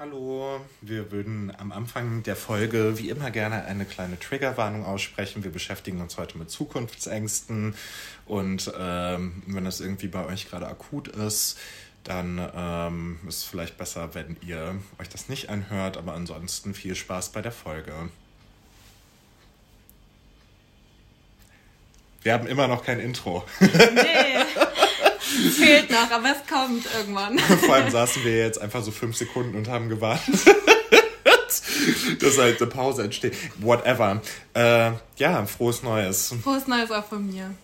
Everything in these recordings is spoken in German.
Hallo, wir würden am Anfang der Folge wie immer gerne eine kleine Triggerwarnung aussprechen. Wir beschäftigen uns heute mit Zukunftsängsten und ähm, wenn das irgendwie bei euch gerade akut ist, dann ähm, ist es vielleicht besser, wenn ihr euch das nicht anhört, aber ansonsten viel Spaß bei der Folge. Wir haben immer noch kein Intro. Nee. Fehlt noch, aber es kommt irgendwann. Vor allem saßen wir jetzt einfach so fünf Sekunden und haben gewartet, dass halt eine Pause entsteht. Whatever. Äh, ja, frohes Neues. Frohes Neues auch von mir.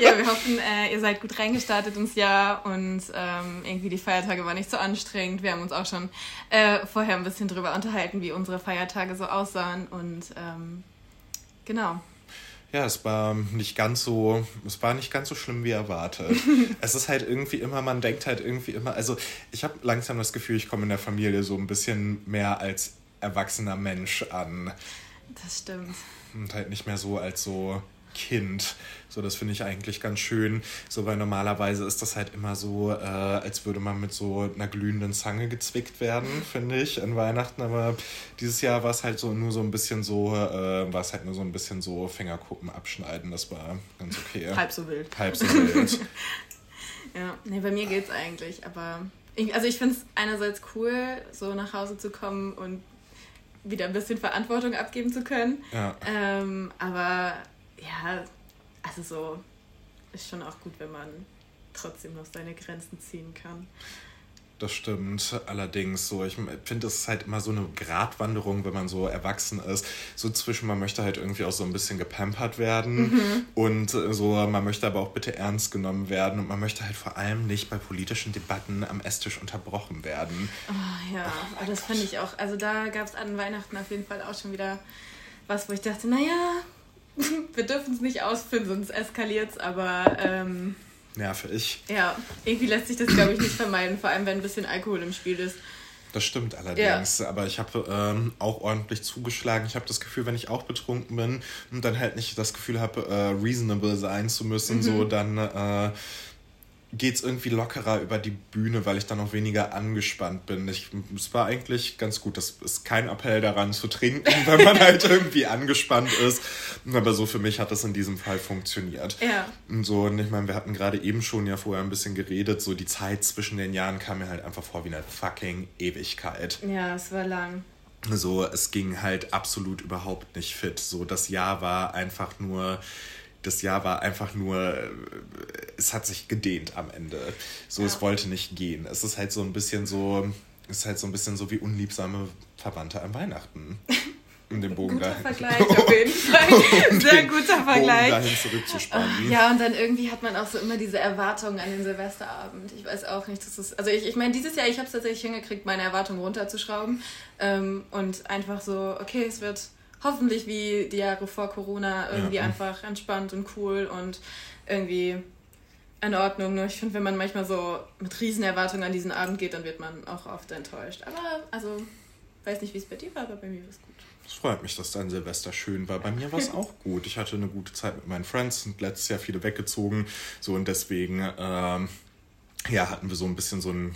ja, wir hoffen, äh, ihr seid gut reingestartet ins Jahr und ähm, irgendwie die Feiertage waren nicht so anstrengend. Wir haben uns auch schon äh, vorher ein bisschen drüber unterhalten, wie unsere Feiertage so aussahen und ähm, genau ja, es war nicht ganz so, es war nicht ganz so schlimm wie erwartet. es ist halt irgendwie immer, man denkt halt irgendwie immer, also ich habe langsam das Gefühl, ich komme in der Familie so ein bisschen mehr als erwachsener Mensch an. Das stimmt. Und halt nicht mehr so als so Kind. So, das finde ich eigentlich ganz schön. So, weil normalerweise ist das halt immer so, äh, als würde man mit so einer glühenden Zange gezwickt werden, finde ich, an Weihnachten. Aber dieses Jahr war es halt so nur so ein bisschen so, äh, war es halt nur so ein bisschen so Fingerkuppen abschneiden. Das war ganz okay. Halb so wild. Halb so wild. ja, nee, bei mir geht's eigentlich, aber ich, also ich finde es einerseits cool, so nach Hause zu kommen und wieder ein bisschen Verantwortung abgeben zu können. Ja. Ähm, aber ja, also so ist schon auch gut, wenn man trotzdem noch seine Grenzen ziehen kann. Das stimmt. Allerdings so, ich finde, es ist halt immer so eine Gratwanderung, wenn man so erwachsen ist. So zwischen, man möchte halt irgendwie auch so ein bisschen gepampert werden mhm. und äh, so, man möchte aber auch bitte ernst genommen werden und man möchte halt vor allem nicht bei politischen Debatten am Esstisch unterbrochen werden. Oh, ja, oh, das fand ich auch. Also da gab es an Weihnachten auf jeden Fall auch schon wieder was, wo ich dachte, naja, wir dürfen es nicht ausführen, sonst eskaliert es, aber. Ähm, Nervig. Ja, irgendwie lässt sich das, glaube ich, nicht vermeiden, vor allem wenn ein bisschen Alkohol im Spiel ist. Das stimmt allerdings, ja. aber ich habe ähm, auch ordentlich zugeschlagen. Ich habe das Gefühl, wenn ich auch betrunken bin und dann halt nicht das Gefühl habe, äh, reasonable sein zu müssen, mhm. so dann äh, geht es irgendwie lockerer über die Bühne, weil ich dann auch weniger angespannt bin. Ich, es war eigentlich ganz gut. Das ist kein Appell daran zu trinken, wenn man halt irgendwie angespannt ist. Aber so für mich hat das in diesem Fall funktioniert. Ja. Und so, und ich meine, wir hatten gerade eben schon ja vorher ein bisschen geredet. So die Zeit zwischen den Jahren kam mir halt einfach vor wie eine fucking Ewigkeit. Ja, es war lang. So, es ging halt absolut überhaupt nicht fit. So, das Jahr war einfach nur das Jahr war einfach nur, äh, es hat sich gedehnt am Ende. So, ja. es wollte nicht gehen. Es ist halt so ein bisschen so, es ist halt so ein bisschen so wie unliebsame Verwandte an Weihnachten. Um den Bogen guter. Vergleich auf jeden Fall. Sehr guter Vergleich. Bogen dahin zurückzuspannen. Ja, und dann irgendwie hat man auch so immer diese Erwartungen an den Silvesterabend. Ich weiß auch nicht, dass es. Also ich, ich meine, dieses Jahr, ich habe es tatsächlich hingekriegt, meine Erwartungen runterzuschrauben. Ähm, und einfach so, okay, es wird hoffentlich wie die Jahre vor Corona irgendwie ja. einfach entspannt und cool und irgendwie in Ordnung. Nur ich finde, wenn man manchmal so mit Riesenerwartungen an diesen Abend geht, dann wird man auch oft enttäuscht. Aber also, weiß nicht, wie es bei dir war, aber bei mir war es gut. Es freut mich, dass dein Silvester schön war. Bei mir war es auch gut. Ich hatte eine gute Zeit mit meinen Friends, sind letztes Jahr viele weggezogen. So und deswegen ähm, ja, hatten wir so ein bisschen so ein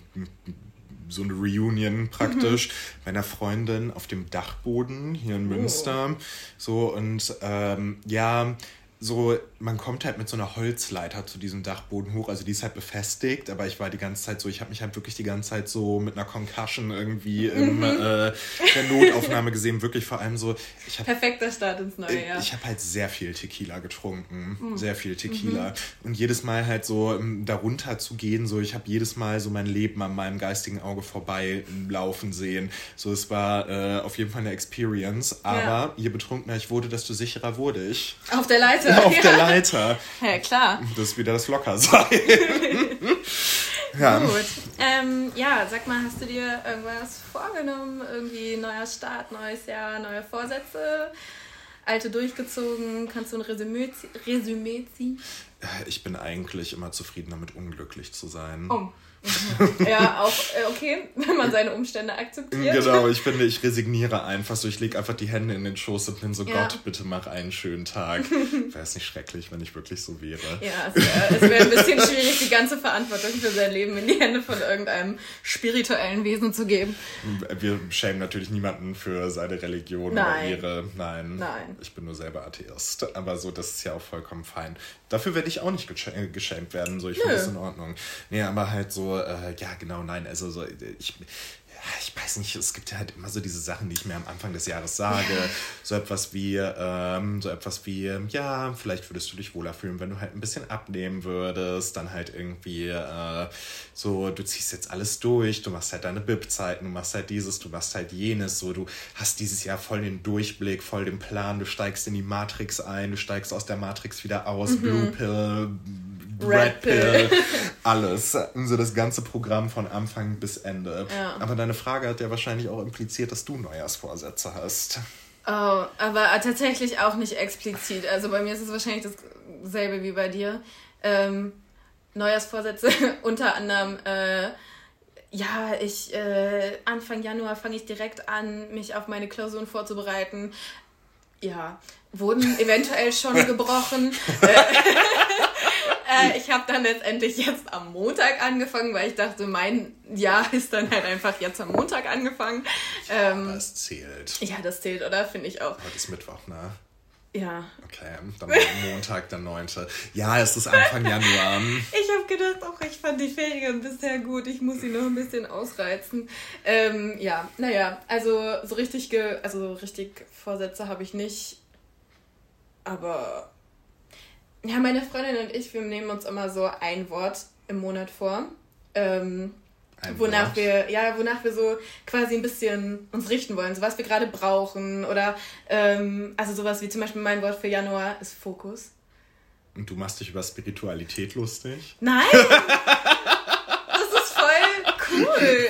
so eine Reunion praktisch mhm. meiner Freundin auf dem Dachboden hier in oh. Münster. So und ähm, ja, so, man kommt halt mit so einer Holzleiter zu diesem Dachboden hoch, also die ist halt befestigt, aber ich war die ganze Zeit so, ich habe mich halt wirklich die ganze Zeit so mit einer Concussion irgendwie in mhm. äh, der Notaufnahme gesehen, wirklich vor allem so. Ich hab, Perfekter Start ins neue Jahr. Ich habe halt sehr viel Tequila getrunken, mhm. sehr viel Tequila mhm. und jedes Mal halt so ähm, darunter zu gehen, so ich habe jedes Mal so mein Leben an meinem geistigen Auge vorbei laufen sehen. So, es war äh, auf jeden Fall eine Experience, aber ja. je betrunkener ich wurde, desto sicherer wurde ich. Auf der Leiter auf der Leiter. Ja, klar. Das ist wieder das Lockersein. ja. Gut. Ähm, ja, sag mal, hast du dir irgendwas vorgenommen? Irgendwie neuer Start, neues Jahr, neue Vorsätze? Alte durchgezogen? Kannst du ein Resümee, Resümee ziehen? Ich bin eigentlich immer zufrieden damit, unglücklich zu sein. Oh. Ja, auch äh, okay, wenn man seine Umstände akzeptiert. Genau, ich finde, ich resigniere einfach so. Ich lege einfach die Hände in den Schoß und bin so, ja. Gott, bitte mach einen schönen Tag. Wäre es nicht schrecklich, wenn ich wirklich so wäre. Ja, es wäre wär ein bisschen schwierig, die ganze Verantwortung für sein Leben in die Hände von irgendeinem spirituellen Wesen zu geben. Wir schämen natürlich niemanden für seine Religion Nein. oder ihre. Nein. Nein. Ich bin nur selber Atheist. Aber so, das ist ja auch vollkommen fein. Dafür werde ich auch nicht geschämt werden. So, ich finde das in Ordnung. Nee, aber halt so, äh, ja, genau, nein. Also so, ich, ich weiß nicht, es gibt ja halt immer so diese Sachen, die ich mir am Anfang des Jahres sage. So etwas wie, ähm, so etwas wie, ja, vielleicht würdest du dich wohler fühlen, wenn du halt ein bisschen abnehmen würdest. Dann halt irgendwie äh, so, du ziehst jetzt alles durch, du machst halt deine BIP-Zeiten, du machst halt dieses, du machst halt jenes. So, du hast dieses Jahr voll den Durchblick, voll den Plan, du steigst in die Matrix ein, du steigst aus der Matrix wieder aus, mhm. Blue Pill, Red, Pill, alles. So das ganze Programm von Anfang bis Ende. Ja. Aber deine Frage hat ja wahrscheinlich auch impliziert, dass du Neujahrsvorsätze hast. Oh, aber tatsächlich auch nicht explizit. Also bei mir ist es wahrscheinlich dasselbe wie bei dir. Ähm, Neujahrsvorsätze unter anderem, äh, ja, ich äh, Anfang Januar fange ich direkt an, mich auf meine Klausuren vorzubereiten. Ja, wurden eventuell schon gebrochen. Äh, ich habe dann letztendlich jetzt am Montag angefangen, weil ich dachte, mein Jahr ist dann halt einfach jetzt am Montag angefangen. Ähm, das zählt. Ja, das zählt, oder? Finde ich auch. Heute ist Mittwoch, ne? Ja. Okay, dann Montag, der 9. Ja, es ist Anfang Januar. Ich habe gedacht, auch ich fand die Ferien bisher gut. Ich muss sie noch ein bisschen ausreizen. Ähm, ja, naja, also so richtig, ge also richtig Vorsätze habe ich nicht. Aber ja, meine Freundin und ich, wir nehmen uns immer so ein Wort im Monat vor. Ähm, ein wonach Wort. wir, ja, wonach wir so quasi ein bisschen uns richten wollen, so was wir gerade brauchen. Oder ähm, also sowas wie zum Beispiel mein Wort für Januar ist Fokus. Und du machst dich über Spiritualität lustig? Nein! das ist voll cool.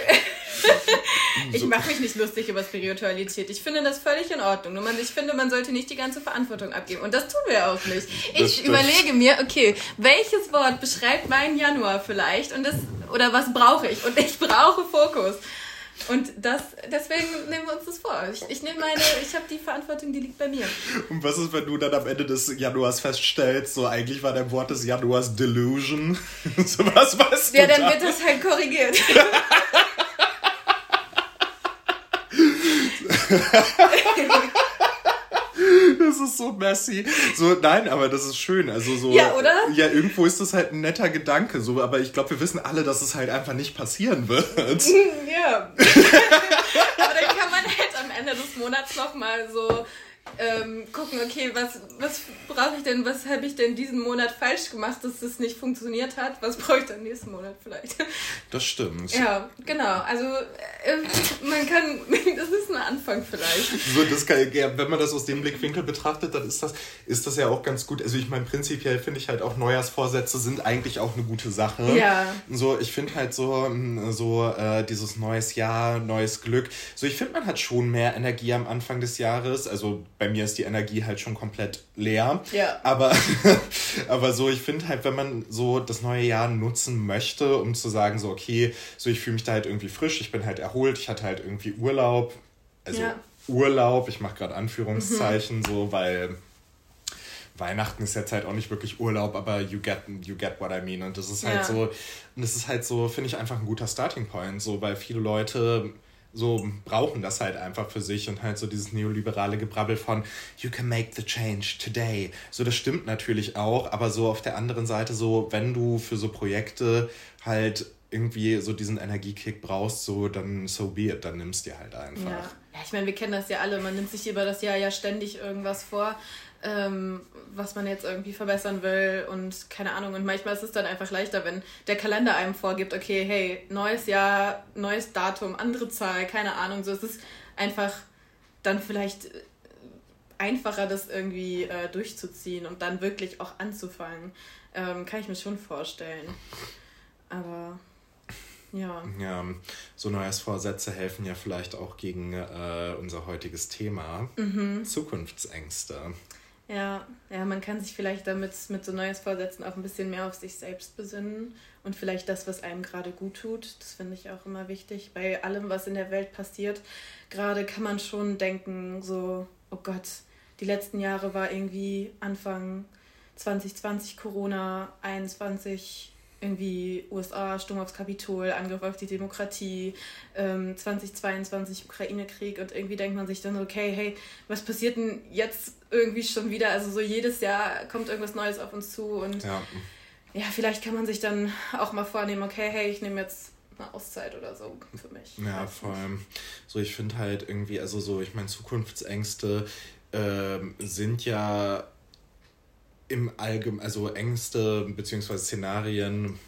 Ich mache mich nicht lustig über Spiritualität. Ich finde das völlig in Ordnung. Nur man, ich finde, man sollte nicht die ganze Verantwortung abgeben. Und das tun wir auch nicht. Ich überlege mir, okay, welches Wort beschreibt meinen Januar vielleicht? Und das, oder was brauche ich? Und ich brauche Fokus. Und das, deswegen nehmen wir uns das vor. Ich, ich nehme meine, ich habe die Verantwortung, die liegt bei mir. Und was ist, wenn du dann am Ende des Januars feststellst, so eigentlich war dein Wort des Januars Delusion? so was weißt Ja, dann wird das halt korrigiert. das ist so messy. So, nein, aber das ist schön. Also so. Ja, oder? Ja, irgendwo ist das halt ein netter Gedanke. So, aber ich glaube, wir wissen alle, dass es halt einfach nicht passieren wird. Ja. aber dann kann man halt am Ende des Monats nochmal so ähm, gucken, okay, was, was brauche ich denn, was habe ich denn diesen Monat falsch gemacht, dass das nicht funktioniert hat? Was brauche ich dann nächsten Monat vielleicht? Das stimmt. Ja, genau. Also äh, man kann, das ist ein Anfang vielleicht. So, das kann, ja, wenn man das aus dem Blickwinkel betrachtet, dann ist das, ist das ja auch ganz gut. Also ich meine, prinzipiell finde ich halt auch Neujahrsvorsätze sind eigentlich auch eine gute Sache. Ja. So, ich finde halt so, hm, so äh, dieses neues Jahr, neues Glück. So, ich finde, man hat schon mehr Energie am Anfang des Jahres. Also bei mir ist die Energie halt schon komplett leer. Ja. Aber, aber so, ich finde halt, wenn man so das neue Jahr nutzen möchte, um zu sagen, so, okay, so ich fühle mich da halt irgendwie frisch, ich bin halt erholt, ich hatte halt irgendwie Urlaub. Also ja. Urlaub, ich mache gerade Anführungszeichen, mhm. so, weil Weihnachten ist jetzt halt auch nicht wirklich Urlaub, aber you get, you get what I mean. Und das ist halt ja. so, und das ist halt so, finde ich einfach ein guter Starting Point, so, weil viele Leute so brauchen das halt einfach für sich und halt so dieses neoliberale Gebrabbel von you can make the change today. So, das stimmt natürlich auch, aber so auf der anderen Seite so, wenn du für so Projekte halt irgendwie so diesen Energiekick brauchst, so dann so be it, dann nimmst dir halt einfach. Ja. ja, ich meine, wir kennen das ja alle, man nimmt sich über das Jahr ja ständig irgendwas vor ähm, was man jetzt irgendwie verbessern will und keine Ahnung. Und manchmal ist es dann einfach leichter, wenn der Kalender einem vorgibt, okay, hey, neues Jahr, neues Datum, andere Zahl, keine Ahnung. So es ist einfach dann vielleicht einfacher, das irgendwie äh, durchzuziehen und dann wirklich auch anzufangen. Ähm, kann ich mir schon vorstellen. Aber ja. Ja, so Neujahrsvorsätze helfen ja vielleicht auch gegen äh, unser heutiges Thema. Mhm. Zukunftsängste. Ja, ja, man kann sich vielleicht damit mit so Neues vorsetzen auch ein bisschen mehr auf sich selbst besinnen und vielleicht das, was einem gerade gut tut. Das finde ich auch immer wichtig. Bei allem, was in der Welt passiert, gerade kann man schon denken, so, oh Gott, die letzten Jahre war irgendwie Anfang 2020 Corona, 21 irgendwie USA, Sturm aufs Kapitol, Angriff auf die Demokratie, ähm, 2022 Ukraine-Krieg und irgendwie denkt man sich dann, okay, hey, was passiert denn jetzt irgendwie schon wieder? Also so jedes Jahr kommt irgendwas Neues auf uns zu und ja, ja vielleicht kann man sich dann auch mal vornehmen, okay, hey, ich nehme jetzt eine Auszeit oder so für mich. Ja, vor allem, so ich finde halt irgendwie, also so, ich meine, Zukunftsängste ähm, sind ja im Allgemeinen, also Ängste bzw. Szenarien.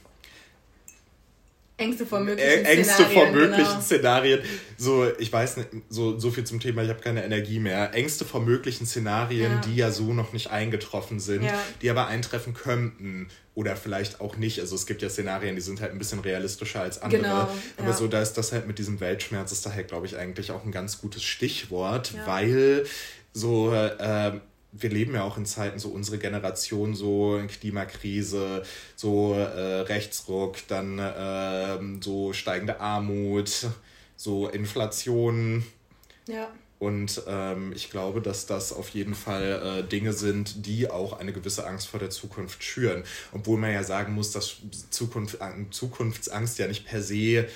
Ängste vor möglichen Ängste Szenarien. vor möglichen genau. Szenarien. So, ich weiß nicht, so, so viel zum Thema, ich habe keine Energie mehr. Ängste vor möglichen Szenarien, ja. die ja so noch nicht eingetroffen sind, ja. die aber eintreffen könnten. Oder vielleicht auch nicht. Also es gibt ja Szenarien, die sind halt ein bisschen realistischer als andere. Genau, aber ja. so, da ist das halt mit diesem Weltschmerz ist daher, glaube ich, eigentlich auch ein ganz gutes Stichwort, weil so äh, wir leben ja auch in Zeiten, so unsere Generation, so Klimakrise, so äh, Rechtsruck, dann äh, so steigende Armut, so Inflation. Ja. Und ähm, ich glaube, dass das auf jeden Fall äh, Dinge sind, die auch eine gewisse Angst vor der Zukunft schüren. Obwohl man ja sagen muss, dass Zukunft, Zukunftsangst ja nicht per se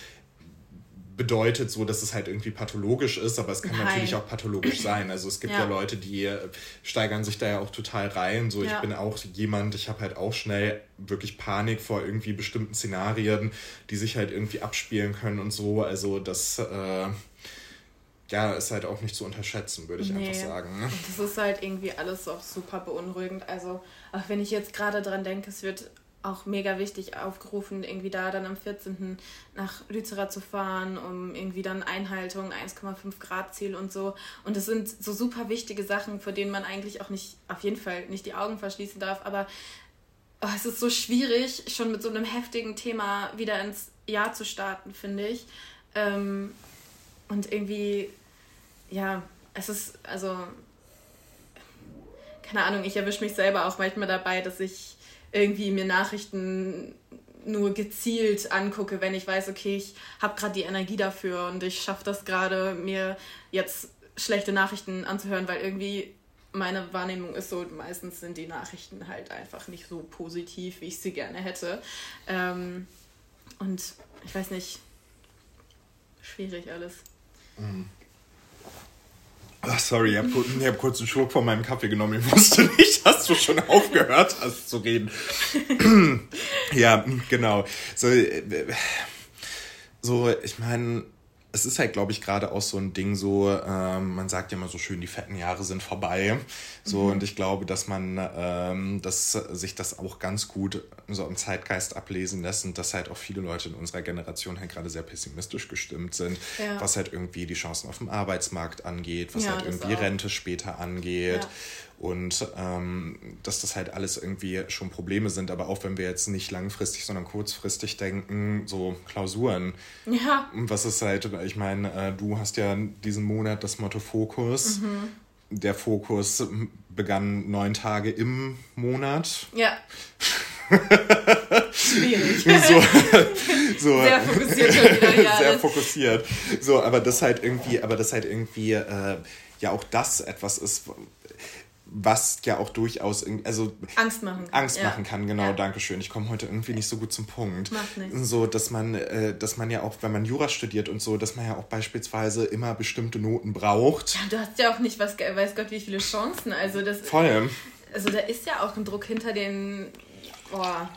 bedeutet so, dass es halt irgendwie pathologisch ist, aber es kann Nein. natürlich auch pathologisch sein. Also es gibt ja, ja Leute, die äh, steigern sich da ja auch total rein. So, ja. ich bin auch jemand, ich habe halt auch schnell wirklich Panik vor irgendwie bestimmten Szenarien, die sich halt irgendwie abspielen können und so. Also das äh, ja, ist halt auch nicht zu unterschätzen, würde ich nee. einfach sagen. Ne? Das ist halt irgendwie alles auch super beunruhigend. Also, auch wenn ich jetzt gerade dran denke, es wird auch mega wichtig aufgerufen, irgendwie da dann am 14. nach Lützerath zu fahren, um irgendwie dann Einhaltung, 1,5 Grad Ziel und so. Und das sind so super wichtige Sachen, vor denen man eigentlich auch nicht, auf jeden Fall nicht die Augen verschließen darf. Aber oh, es ist so schwierig, schon mit so einem heftigen Thema wieder ins Jahr zu starten, finde ich. Ähm, und irgendwie, ja, es ist, also, keine Ahnung, ich erwische mich selber auch manchmal dabei, dass ich irgendwie mir Nachrichten nur gezielt angucke, wenn ich weiß, okay, ich habe gerade die Energie dafür und ich schaffe das gerade, mir jetzt schlechte Nachrichten anzuhören, weil irgendwie meine Wahrnehmung ist so, meistens sind die Nachrichten halt einfach nicht so positiv, wie ich sie gerne hätte. Ähm, und ich weiß nicht, schwierig alles. Mhm. Ach, sorry, ich habe hab kurz einen Schluck von meinem Kaffee genommen. Ich wusste nicht, dass du schon aufgehört hast zu reden. ja, genau. So, äh, so ich meine, es ist halt, glaube ich, gerade auch so ein Ding so, ähm, man sagt ja immer so schön, die fetten Jahre sind vorbei. So, mhm. und ich glaube, dass man, ähm, dass sich das auch ganz gut so im Zeitgeist ablesen lässt und dass halt auch viele Leute in unserer Generation halt gerade sehr pessimistisch gestimmt sind, ja. was halt irgendwie die Chancen auf dem Arbeitsmarkt angeht, was ja, halt irgendwie Rente später angeht. Ja und ähm, dass das halt alles irgendwie schon Probleme sind, aber auch wenn wir jetzt nicht langfristig, sondern kurzfristig denken, so Klausuren. Ja. Was ist halt, ich meine, äh, du hast ja diesen Monat das Motto Fokus. Mhm. Der Fokus begann neun Tage im Monat. Ja. Schwierig. So, so, sehr fokussiert schon wieder, ja. Sehr fokussiert. So, aber das halt irgendwie, aber das halt irgendwie äh, ja auch das etwas ist, was ja auch durchaus also Angst machen kann. Angst ja. machen kann, genau, ja. danke schön. Ich komme heute irgendwie nicht so gut zum Punkt. Macht nichts. So, dass man, äh, dass man ja auch, wenn man Jura studiert und so, dass man ja auch beispielsweise immer bestimmte Noten braucht. Ja, du hast ja auch nicht, was weiß Gott, wie viele Chancen. Also das. Voll. Also da ist ja auch ein Druck hinter den. Boah.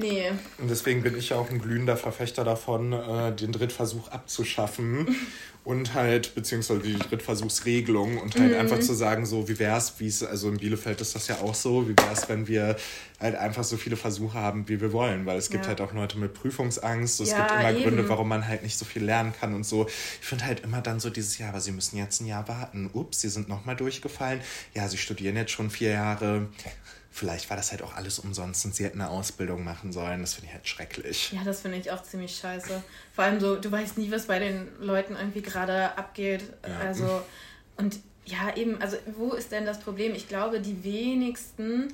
Nee. Und deswegen bin ich ja auch ein glühender Verfechter davon, äh, den Drittversuch abzuschaffen und halt, beziehungsweise die Drittversuchsregelung und halt mhm. einfach zu sagen, so, wie wäre es, wie es, also in Bielefeld ist das ja auch so, wie wäre es, wenn wir halt einfach so viele Versuche haben, wie wir wollen, weil es gibt ja. halt auch Leute mit Prüfungsangst, es ja, gibt immer eben. Gründe, warum man halt nicht so viel lernen kann und so. Ich finde halt immer dann so dieses Jahr, aber sie müssen jetzt ein Jahr warten. Ups, sie sind nochmal durchgefallen. Ja, sie studieren jetzt schon vier Jahre vielleicht war das halt auch alles umsonst und sie hätten eine Ausbildung machen sollen. Das finde ich halt schrecklich. Ja, das finde ich auch ziemlich scheiße. Vor allem so, du weißt nie, was bei den Leuten irgendwie gerade abgeht. Ja. Also, und ja, eben, also wo ist denn das Problem? Ich glaube, die wenigsten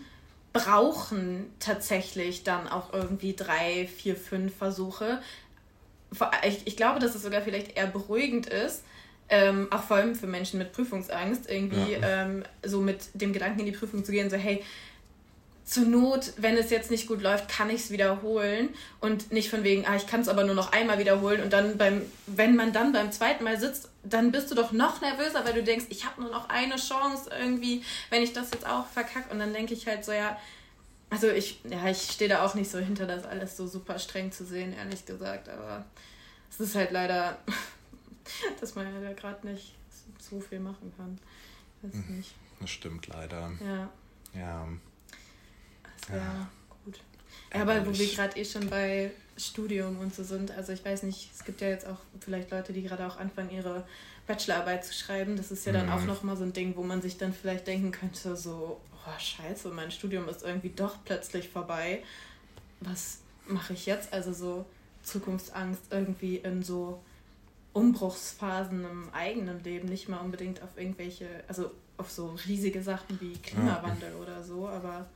brauchen tatsächlich dann auch irgendwie drei, vier, fünf Versuche. Ich, ich glaube, dass es sogar vielleicht eher beruhigend ist, ähm, auch vor allem für Menschen mit Prüfungsangst, irgendwie ja. ähm, so mit dem Gedanken in die Prüfung zu gehen, so hey, zur Not, wenn es jetzt nicht gut läuft, kann ich es wiederholen und nicht von wegen, ah, ich kann es aber nur noch einmal wiederholen und dann beim, wenn man dann beim zweiten Mal sitzt, dann bist du doch noch nervöser, weil du denkst, ich habe nur noch eine Chance irgendwie, wenn ich das jetzt auch verkacke und dann denke ich halt so, ja, also ich, ja, ich stehe da auch nicht so hinter, das alles so super streng zu sehen, ehrlich gesagt, aber es ist halt leider, dass man ja gerade nicht so viel machen kann. Weiß hm, nicht. Das stimmt leider. Ja. Ja. Ja, gut. Ja, aber wo wir gerade eh schon bei Studium und so sind, also ich weiß nicht, es gibt ja jetzt auch vielleicht Leute, die gerade auch anfangen, ihre Bachelorarbeit zu schreiben. Das ist ja dann mhm. auch nochmal so ein Ding, wo man sich dann vielleicht denken könnte, so, oh scheiße, mein Studium ist irgendwie doch plötzlich vorbei. Was mache ich jetzt? Also so Zukunftsangst irgendwie in so Umbruchsphasen im eigenen Leben, nicht mal unbedingt auf irgendwelche, also auf so riesige Sachen wie Klimawandel ja. oder so, aber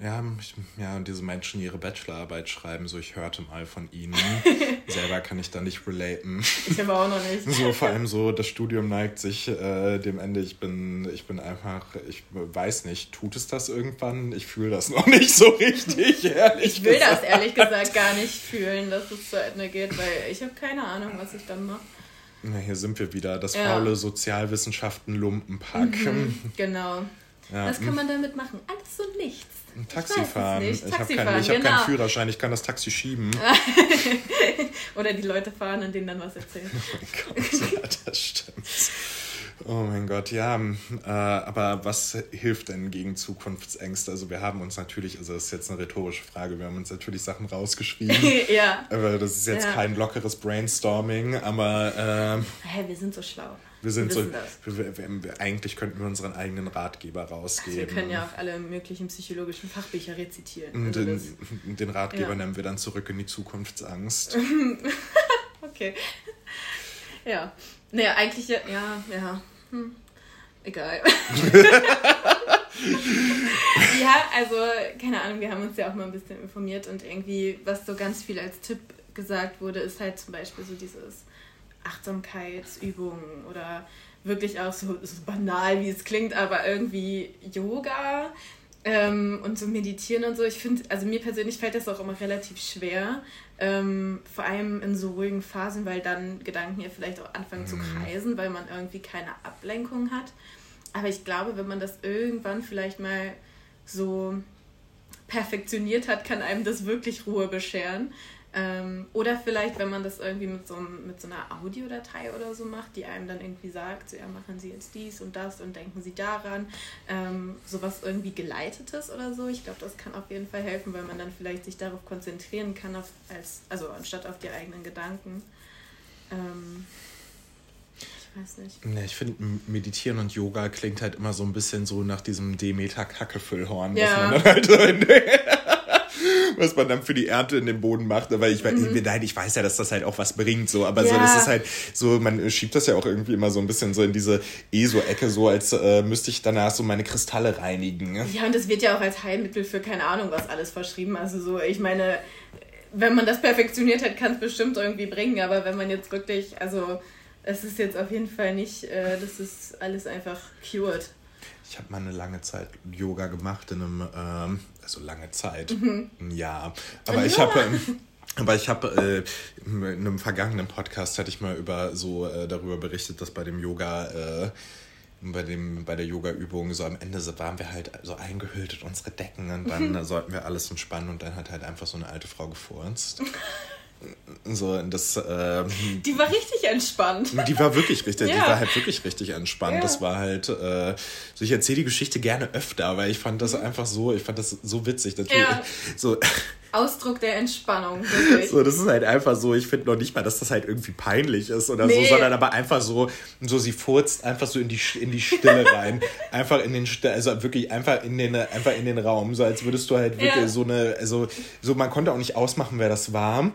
ja, ich, ja, und diese Menschen ihre Bachelorarbeit schreiben, so ich hörte mal von ihnen. Selber kann ich da nicht relaten. Ich aber auch noch nicht. So vor allem so, das Studium neigt sich äh, dem Ende. Ich bin, ich bin einfach, ich weiß nicht, tut es das irgendwann? Ich fühle das noch nicht so richtig, ehrlich Ich will gesagt. das ehrlich gesagt gar nicht fühlen, dass es zu Ende geht, weil ich habe keine Ahnung, was ich dann mache. Na, hier sind wir wieder, das ja. faule Sozialwissenschaften-Lumpenpack. Mhm, genau. Ja. Was kann man damit machen? Alles und nichts. Ein Taxi fahren. Ich, ich habe keinen, hab genau. keinen Führerschein, ich kann das Taxi schieben. Oder die Leute fahren und denen dann was erzählen. Oh mein Gott, ja, das stimmt. Oh mein Gott, ja. Äh, aber was hilft denn gegen Zukunftsängste? Also wir haben uns natürlich, also das ist jetzt eine rhetorische Frage, wir haben uns natürlich Sachen rausgeschrieben. ja. Aber das ist jetzt ja. kein lockeres Brainstorming, aber... Ähm, hey, wir sind so schlau. Wir sind so, wir, wir, eigentlich könnten wir unseren eigenen Ratgeber rausgeben. Also wir können ja auch alle möglichen psychologischen Fachbücher rezitieren. Also den, den, Ratgeber ja. nennen wir dann zurück in die Zukunftsangst. okay. Ja. Naja, eigentlich ja, ja, ja. Hm. Egal. ja, also, keine Ahnung, wir haben uns ja auch mal ein bisschen informiert und irgendwie, was so ganz viel als Tipp gesagt wurde, ist halt zum Beispiel so dieses Achtsamkeitsübungen oder wirklich auch so, so banal, wie es klingt, aber irgendwie Yoga ähm, und so meditieren und so. Ich finde, also mir persönlich fällt das auch immer relativ schwer, ähm, vor allem in so ruhigen Phasen, weil dann Gedanken ja vielleicht auch anfangen mhm. zu kreisen, weil man irgendwie keine Ablenkung hat. Aber ich glaube, wenn man das irgendwann vielleicht mal so perfektioniert hat, kann einem das wirklich Ruhe bescheren. Ähm, oder vielleicht, wenn man das irgendwie mit so, mit so einer Audiodatei oder so macht, die einem dann irgendwie sagt, so, ja, machen Sie jetzt dies und das und denken Sie daran. Ähm, sowas irgendwie geleitetes oder so. Ich glaube, das kann auf jeden Fall helfen, weil man dann vielleicht sich darauf konzentrieren kann, auf, als, also anstatt auf die eigenen Gedanken. Ähm, ich weiß nicht. Nee, ich finde, Meditieren und Yoga klingt halt immer so ein bisschen so nach diesem Demeter-Kackefüllhorn, ja. was man dann halt was man dann für die Ernte in den Boden macht. Aber ich, mhm. nein, ich weiß ja, dass das halt auch was bringt. So, aber ja. so, das ist halt so, man schiebt das ja auch irgendwie immer so ein bisschen so in diese ESO-Ecke, so als äh, müsste ich danach so meine Kristalle reinigen. Ja, und das wird ja auch als Heilmittel für keine Ahnung was alles verschrieben. Also so, ich meine, wenn man das perfektioniert hat, kann es bestimmt irgendwie bringen. Aber wenn man jetzt wirklich, also es ist jetzt auf jeden Fall nicht, äh, das ist alles einfach cured. Ich habe mal eine lange Zeit Yoga gemacht in einem, ähm, also lange Zeit, mhm. ein Jahr. Aber ja. ich habe. Ähm, aber ich habe äh, in einem vergangenen Podcast hatte ich mal über so äh, darüber berichtet, dass bei dem Yoga äh, bei dem bei der Yoga Übung so am Ende waren wir halt so eingehüllt in unsere Decken und dann mhm. sollten wir alles entspannen und dann hat halt einfach so eine alte Frau gefurzt. So, das, ähm, die war richtig entspannt. Die war wirklich richtig, ja. die war halt wirklich richtig entspannt. Ja. Das war halt, äh, so ich erzähle die Geschichte gerne öfter, weil ich fand das mhm. einfach so, ich fand das so witzig. Natürlich, ja. so, Ausdruck der Entspannung, wirklich. So, das ist halt einfach so, ich finde noch nicht mal, dass das halt irgendwie peinlich ist oder nee. so, sondern aber einfach so, so sie furzt einfach so in die, in die Stille rein. einfach in den, also wirklich einfach in den, einfach in den Raum, so als würdest du halt wirklich so eine, also, so man konnte auch nicht ausmachen, wer das war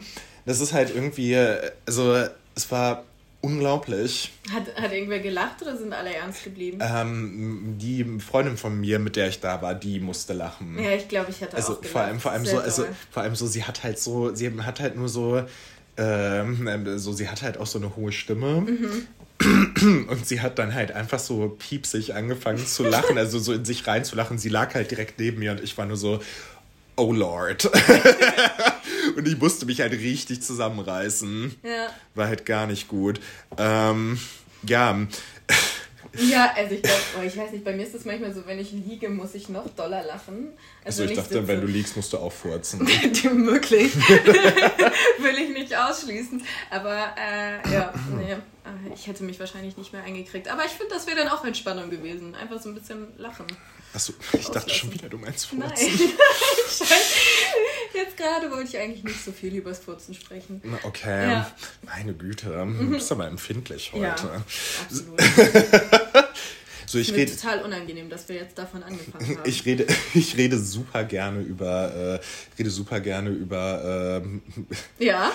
das ist halt irgendwie, also es war unglaublich. Hat, hat irgendwer gelacht oder sind alle ernst geblieben? Ähm, die Freundin von mir, mit der ich da war, die musste lachen. Ja, ich glaube, ich hatte also auch gelacht. vor allem, vor allem so, also vor allem so, sie hat halt so, sie hat halt nur so, ähm, so, sie hat halt auch so eine hohe Stimme. Mhm. Und sie hat dann halt einfach so piepsig angefangen zu lachen, also so in sich reinzulachen. Sie lag halt direkt neben mir und ich war nur so, oh Lord. und ich musste mich halt richtig zusammenreißen. Ja. War halt gar nicht gut. Ähm, ja. Ja, also ich glaube, oh, ich weiß nicht, bei mir ist es manchmal so, wenn ich liege, muss ich noch doller lachen. Also, also ich dachte, sitze. wenn du liegst, musst du auch furzen. Möglich. Will ich nicht ausschließen. Aber äh, ja, nee, äh, ich hätte mich wahrscheinlich nicht mehr eingekriegt. Aber ich finde, das wäre dann auch Entspannung gewesen. Einfach so ein bisschen lachen. Achso, ich dachte schon wieder, du meinst Furzen. Nein. Jetzt gerade wollte ich eigentlich nicht so viel über das Furzen sprechen. Okay, ja. meine Güte, du mhm. bist aber empfindlich heute. Ja, absolut. So, ich rede total unangenehm, dass wir jetzt davon angefangen haben. Ich rede, ich rede super gerne über, äh, rede super gerne über. Ähm, ja.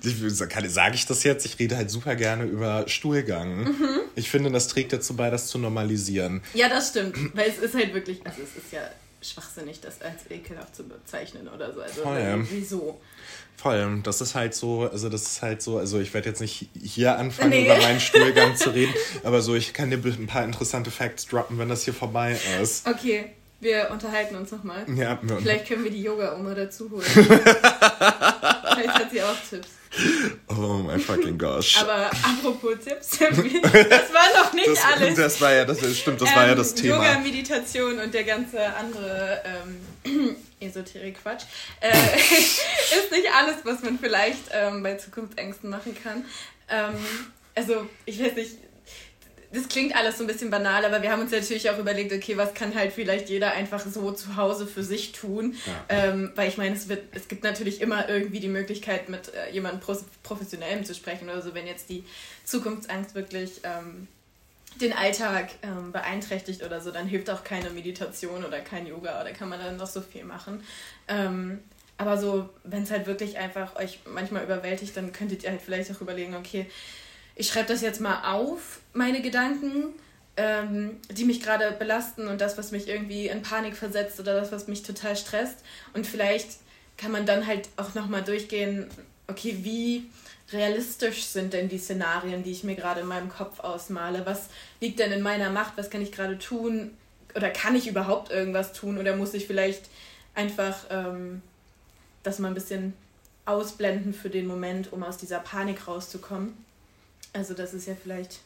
Sage ich das jetzt? Ich rede halt super gerne über Stuhlgang. Mhm. Ich finde, das trägt dazu bei, das zu normalisieren. Ja, das stimmt, weil es ist halt wirklich, also es ist ja schwachsinnig, das als ekelhaft zu bezeichnen oder so. Also Voll. wieso? Voll, das ist halt so, also das ist halt so, also ich werde jetzt nicht hier anfangen, nee. über meinen Stuhlgang zu reden, aber so, ich kann dir ein paar interessante Facts droppen, wenn das hier vorbei ist. Okay, wir unterhalten uns nochmal. Ja, wir Vielleicht können wir die Yoga-Oma dazu holen. Vielleicht hat sie auch Tipps. Oh mein fucking gosh. Aber apropos Tipps, das war noch nicht das, alles. Das war ja, das stimmt, das ähm, war ja das ähm, Thema. Yoga, Meditation und der ganze andere ähm, Esoterik-Quatsch äh, ist nicht alles, was man vielleicht ähm, bei Zukunftsängsten machen kann. Ähm, also, ich weiß nicht, das klingt alles so ein bisschen banal, aber wir haben uns natürlich auch überlegt, okay, was kann halt vielleicht jeder einfach so zu Hause für sich tun? Ja. Ähm, weil ich meine, es, wird, es gibt natürlich immer irgendwie die Möglichkeit, mit äh, jemandem Professionellem zu sprechen oder so, wenn jetzt die Zukunftsangst wirklich ähm, den Alltag ähm, beeinträchtigt oder so, dann hilft auch keine Meditation oder kein Yoga oder kann man dann noch so viel machen. Ähm, aber so, wenn es halt wirklich einfach euch manchmal überwältigt, dann könntet ihr halt vielleicht auch überlegen, okay, ich schreibe das jetzt mal auf, meine Gedanken, ähm, die mich gerade belasten und das, was mich irgendwie in Panik versetzt oder das, was mich total stresst. Und vielleicht kann man dann halt auch nochmal durchgehen, okay, wie realistisch sind denn die Szenarien, die ich mir gerade in meinem Kopf ausmale? Was liegt denn in meiner Macht? Was kann ich gerade tun? Oder kann ich überhaupt irgendwas tun? Oder muss ich vielleicht einfach ähm, das mal ein bisschen ausblenden für den Moment, um aus dieser Panik rauszukommen? Also das ist ja vielleicht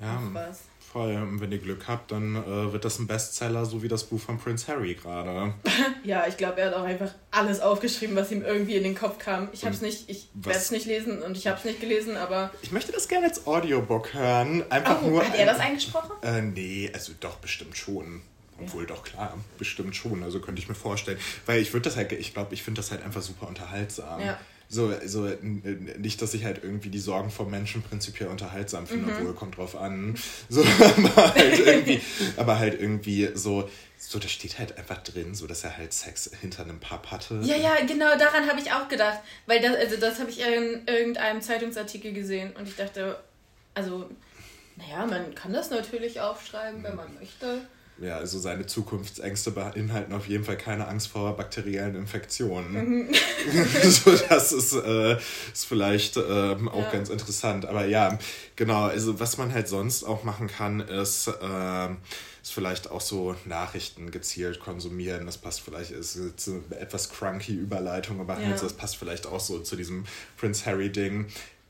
ja, was. Voll. Und wenn ihr Glück habt, dann äh, wird das ein Bestseller, so wie das Buch von Prince Harry gerade. ja, ich glaube, er hat auch einfach alles aufgeschrieben, was ihm irgendwie in den Kopf kam. Ich habe es nicht, ich werde es nicht lesen und ich habe es nicht gelesen, aber. Ich möchte das gerne als Audiobook hören. Einfach oh, nur. Hat er das eingesprochen? Äh, nee, also doch bestimmt schon. Obwohl ja. doch klar, bestimmt schon. Also könnte ich mir vorstellen. Weil ich würde das halt, ich glaube, ich finde das halt einfach super unterhaltsam. Ja. So, so nicht, dass ich halt irgendwie die Sorgen von Menschen prinzipiell unterhaltsam finde, mhm. obwohl kommt drauf an. So, aber halt irgendwie, aber halt irgendwie so, so, da steht halt einfach drin, so dass er halt Sex hinter einem Pub hatte. Ja, ja, genau, daran habe ich auch gedacht. Weil das, also das habe ich in irgendeinem Zeitungsartikel gesehen und ich dachte, also, naja, man kann das natürlich aufschreiben, wenn man möchte ja, also seine Zukunftsängste beinhalten auf jeden Fall keine Angst vor bakteriellen Infektionen. Mhm. so, das ist, äh, ist vielleicht ähm, auch ja. ganz interessant. Aber ja, genau, also was man halt sonst auch machen kann, ist, äh, ist vielleicht auch so Nachrichten gezielt konsumieren. Das passt vielleicht, ist jetzt eine etwas crunky Überleitung, aber ja. halt, das passt vielleicht auch so zu diesem Prince Harry-Ding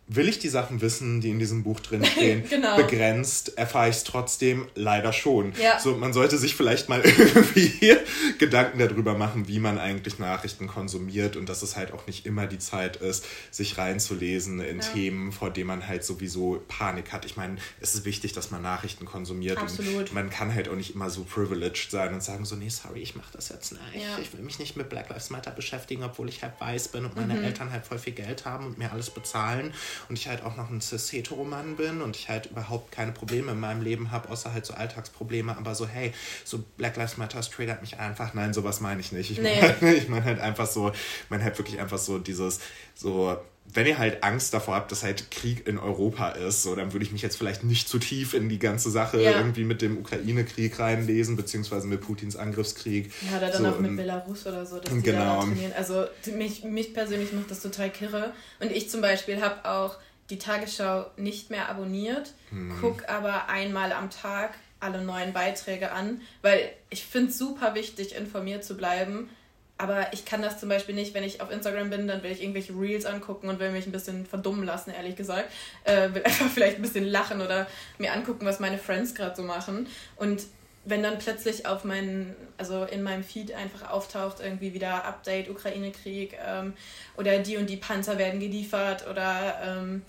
will ich die Sachen wissen, die in diesem Buch drin stehen, genau. begrenzt, erfahre ich es trotzdem leider schon. Ja. So, man sollte sich vielleicht mal irgendwie Gedanken darüber machen, wie man eigentlich Nachrichten konsumiert und dass es halt auch nicht immer die Zeit ist, sich reinzulesen in ja. Themen, vor denen man halt sowieso Panik hat. Ich meine, es ist wichtig, dass man Nachrichten konsumiert Absolut. und man kann halt auch nicht immer so privileged sein und sagen so, nee, sorry, ich mache das jetzt nicht. Ja. Ich will mich nicht mit Black Lives Matter beschäftigen, obwohl ich halt weiß bin und meine mhm. Eltern halt voll viel Geld haben und mir alles bezahlen und ich halt auch noch ein cis-hetero-Mann bin und ich halt überhaupt keine Probleme in meinem Leben habe, außer halt so Alltagsprobleme, aber so, hey, so Black Lives Matter triggert mich einfach. Nein, sowas meine ich nicht. Ich nee. meine ich mein halt einfach so, man halt wirklich einfach so dieses, so, wenn ihr halt Angst davor habt, dass halt Krieg in Europa ist, so, dann würde ich mich jetzt vielleicht nicht zu tief in die ganze Sache ja. irgendwie mit dem Ukraine-Krieg reinlesen, beziehungsweise mit Putins Angriffskrieg. Ja, oder dann so, auch mit Belarus oder so, dass die genau. da trainieren. Also mich, mich persönlich macht das total kirre. Und ich zum Beispiel habe auch die Tagesschau nicht mehr abonniert, hm. guck aber einmal am Tag alle neuen Beiträge an, weil ich finde es super wichtig, informiert zu bleiben aber ich kann das zum Beispiel nicht, wenn ich auf Instagram bin, dann will ich irgendwelche Reels angucken und will mich ein bisschen verdummen lassen, ehrlich gesagt. Äh, will einfach vielleicht ein bisschen lachen oder mir angucken, was meine Friends gerade so machen. Und wenn dann plötzlich auf meinen, also in meinem Feed einfach auftaucht, irgendwie wieder Update, Ukraine-Krieg ähm, oder die und die Panzer werden geliefert oder ähm,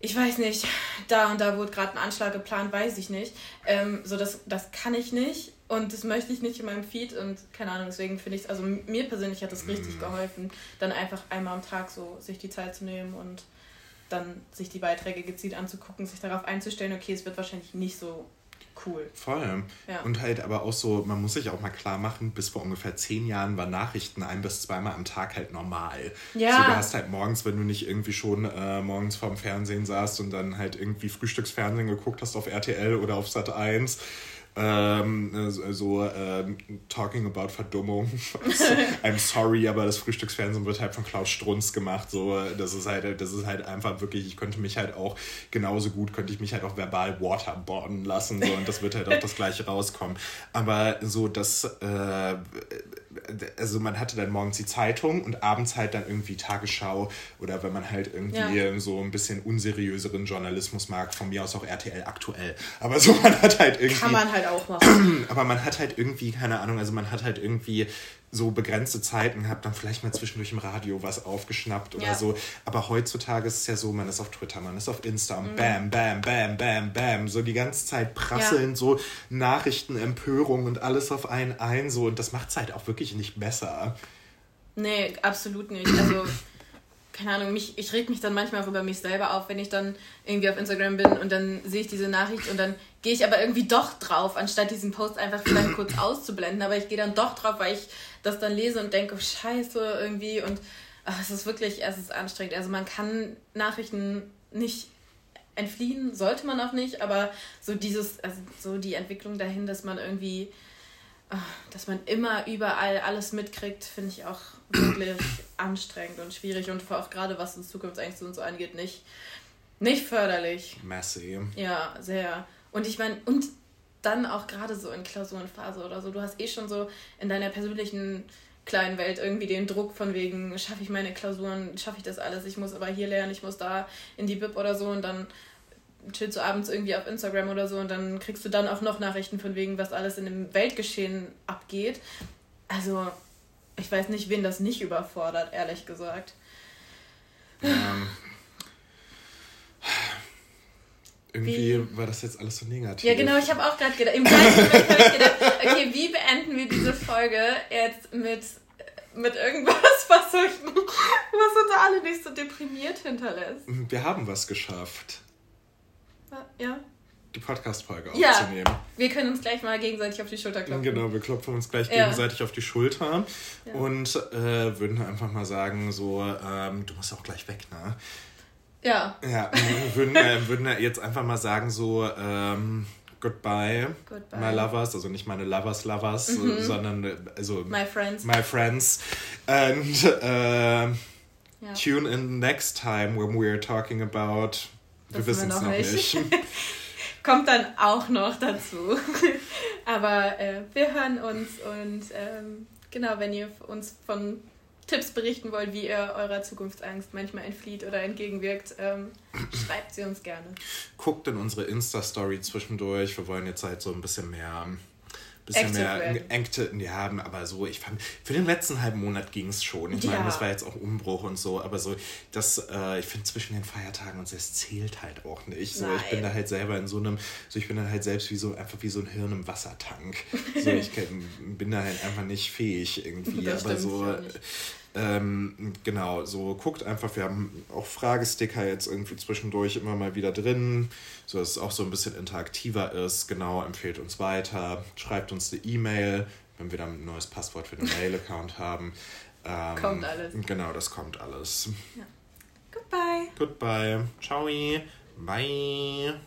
ich weiß nicht, da und da wurde gerade ein Anschlag geplant, weiß ich nicht. Ähm, so, das, das kann ich nicht und das möchte ich nicht in meinem Feed und keine Ahnung, deswegen finde ich es, also mir persönlich hat das richtig mm. geholfen, dann einfach einmal am Tag so sich die Zeit zu nehmen und dann sich die Beiträge gezielt anzugucken, sich darauf einzustellen, okay, es wird wahrscheinlich nicht so cool. Voll. Ja. Und halt aber auch so, man muss sich auch mal klar machen, bis vor ungefähr zehn Jahren waren Nachrichten ein bis zweimal am Tag halt normal. Ja. So, du hast halt morgens, wenn du nicht irgendwie schon äh, morgens vorm Fernsehen saßt und dann halt irgendwie Frühstücksfernsehen geguckt hast auf RTL oder auf Sat 1, ähm, so ähm, talking about Verdummung. I'm sorry, aber das Frühstücksfernsehen wird halt von Klaus Strunz gemacht. So, das ist halt, das ist halt einfach wirklich, ich könnte mich halt auch genauso gut, könnte ich mich halt auch verbal waterboarden lassen. So, und das wird halt auch das gleiche rauskommen. Aber so, das äh, also man hatte dann morgens die Zeitung und abends halt dann irgendwie Tagesschau oder wenn man halt irgendwie ja. so ein bisschen unseriöseren Journalismus mag, von mir aus auch RTL aktuell. Aber so man hat halt irgendwie. Kann man halt auch machen. Aber man hat halt irgendwie, keine Ahnung, also man hat halt irgendwie so begrenzte Zeiten gehabt, dann vielleicht mal zwischendurch im Radio was aufgeschnappt oder ja. so. Aber heutzutage ist es ja so, man ist auf Twitter, man ist auf Insta und mhm. bam, bam, bam, bam, bam. So die ganze Zeit prasseln ja. so Nachrichten, Empörung und alles auf einen ein. So, und das macht es halt auch wirklich nicht besser. Nee, absolut nicht. Also keine Ahnung, mich, ich reg mich dann manchmal auch über mich selber auf, wenn ich dann irgendwie auf Instagram bin und dann sehe ich diese Nachricht und dann gehe ich aber irgendwie doch drauf, anstatt diesen Post einfach vielleicht kurz auszublenden. Aber ich gehe dann doch drauf, weil ich das dann lese und denke, oh, scheiße, irgendwie. Und ach, es ist wirklich, es ist anstrengend. Also man kann Nachrichten nicht entfliehen, sollte man auch nicht, aber so dieses, also so die Entwicklung dahin, dass man irgendwie, dass man immer überall alles mitkriegt, finde ich auch wirklich anstrengend und schwierig und auch gerade was in Zukunftsängste und so angeht, nicht, nicht förderlich. Messy. Ja, sehr. Und ich meine, und dann auch gerade so in Klausurenphase oder so, du hast eh schon so in deiner persönlichen kleinen Welt irgendwie den Druck von wegen, schaffe ich meine Klausuren, schaffe ich das alles, ich muss aber hier lernen, ich muss da in die Bib oder so und dann chillst du abends irgendwie auf Instagram oder so und dann kriegst du dann auch noch Nachrichten von wegen, was alles in dem Weltgeschehen abgeht. Also, ich weiß nicht, wen das nicht überfordert, ehrlich gesagt. Ja. Irgendwie wie? war das jetzt alles so negativ. Ja, genau, ich habe auch gerade gedacht, im gleichen Moment habe ich gedacht, okay, wie beenden wir diese Folge jetzt mit, mit irgendwas, was, euch, was uns alle nicht so deprimiert hinterlässt? Wir haben was geschafft. Ja. Die Podcast-Folge ja. aufzunehmen. Wir können uns gleich mal gegenseitig auf die Schulter klopfen. Genau, wir klopfen uns gleich ja. gegenseitig auf die Schulter ja. und äh, würden einfach mal sagen, so, ähm, du musst auch gleich weg, ne? Ja. Ja, würden, äh, würden jetzt einfach mal sagen, so, ähm, Goodbye, Goodbye, my lovers, also nicht meine lovers lovers, mhm. sondern äh, also my friends, my friends, and uh, ja. tune in next time when we're talking about. Das wir wissen es noch nicht. nicht. Kommt dann auch noch dazu. Aber äh, wir hören uns und ähm, genau, wenn ihr uns von Tipps berichten wollt, wie ihr eurer Zukunftsangst manchmal entflieht oder entgegenwirkt, ähm, schreibt sie uns gerne. Guckt in unsere Insta-Story zwischendurch. Wir wollen jetzt halt so ein bisschen mehr bisschen Active mehr Engte, ja, aber so, ich fand, für den letzten halben Monat ging es schon. Ich ja. meine, das war jetzt auch Umbruch und so, aber so, das, äh, ich finde zwischen den Feiertagen und so, es zählt halt auch nicht. So, Nein. ich bin da halt selber in so einem, so ich bin dann halt selbst wie so, einfach wie so ein Hirn im Wassertank. So, ich bin da halt einfach nicht fähig irgendwie, das aber so, ähm, genau, so guckt einfach, wir haben auch Fragesticker jetzt irgendwie zwischendurch immer mal wieder drin, so dass es auch so ein bisschen interaktiver ist. Genau, empfehlt uns weiter, schreibt uns eine E-Mail, wenn wir dann ein neues Passwort für den Mail-Account haben. Ähm, kommt alles. Genau, das kommt alles. Ja. Goodbye. Goodbye. Ciao. Bye.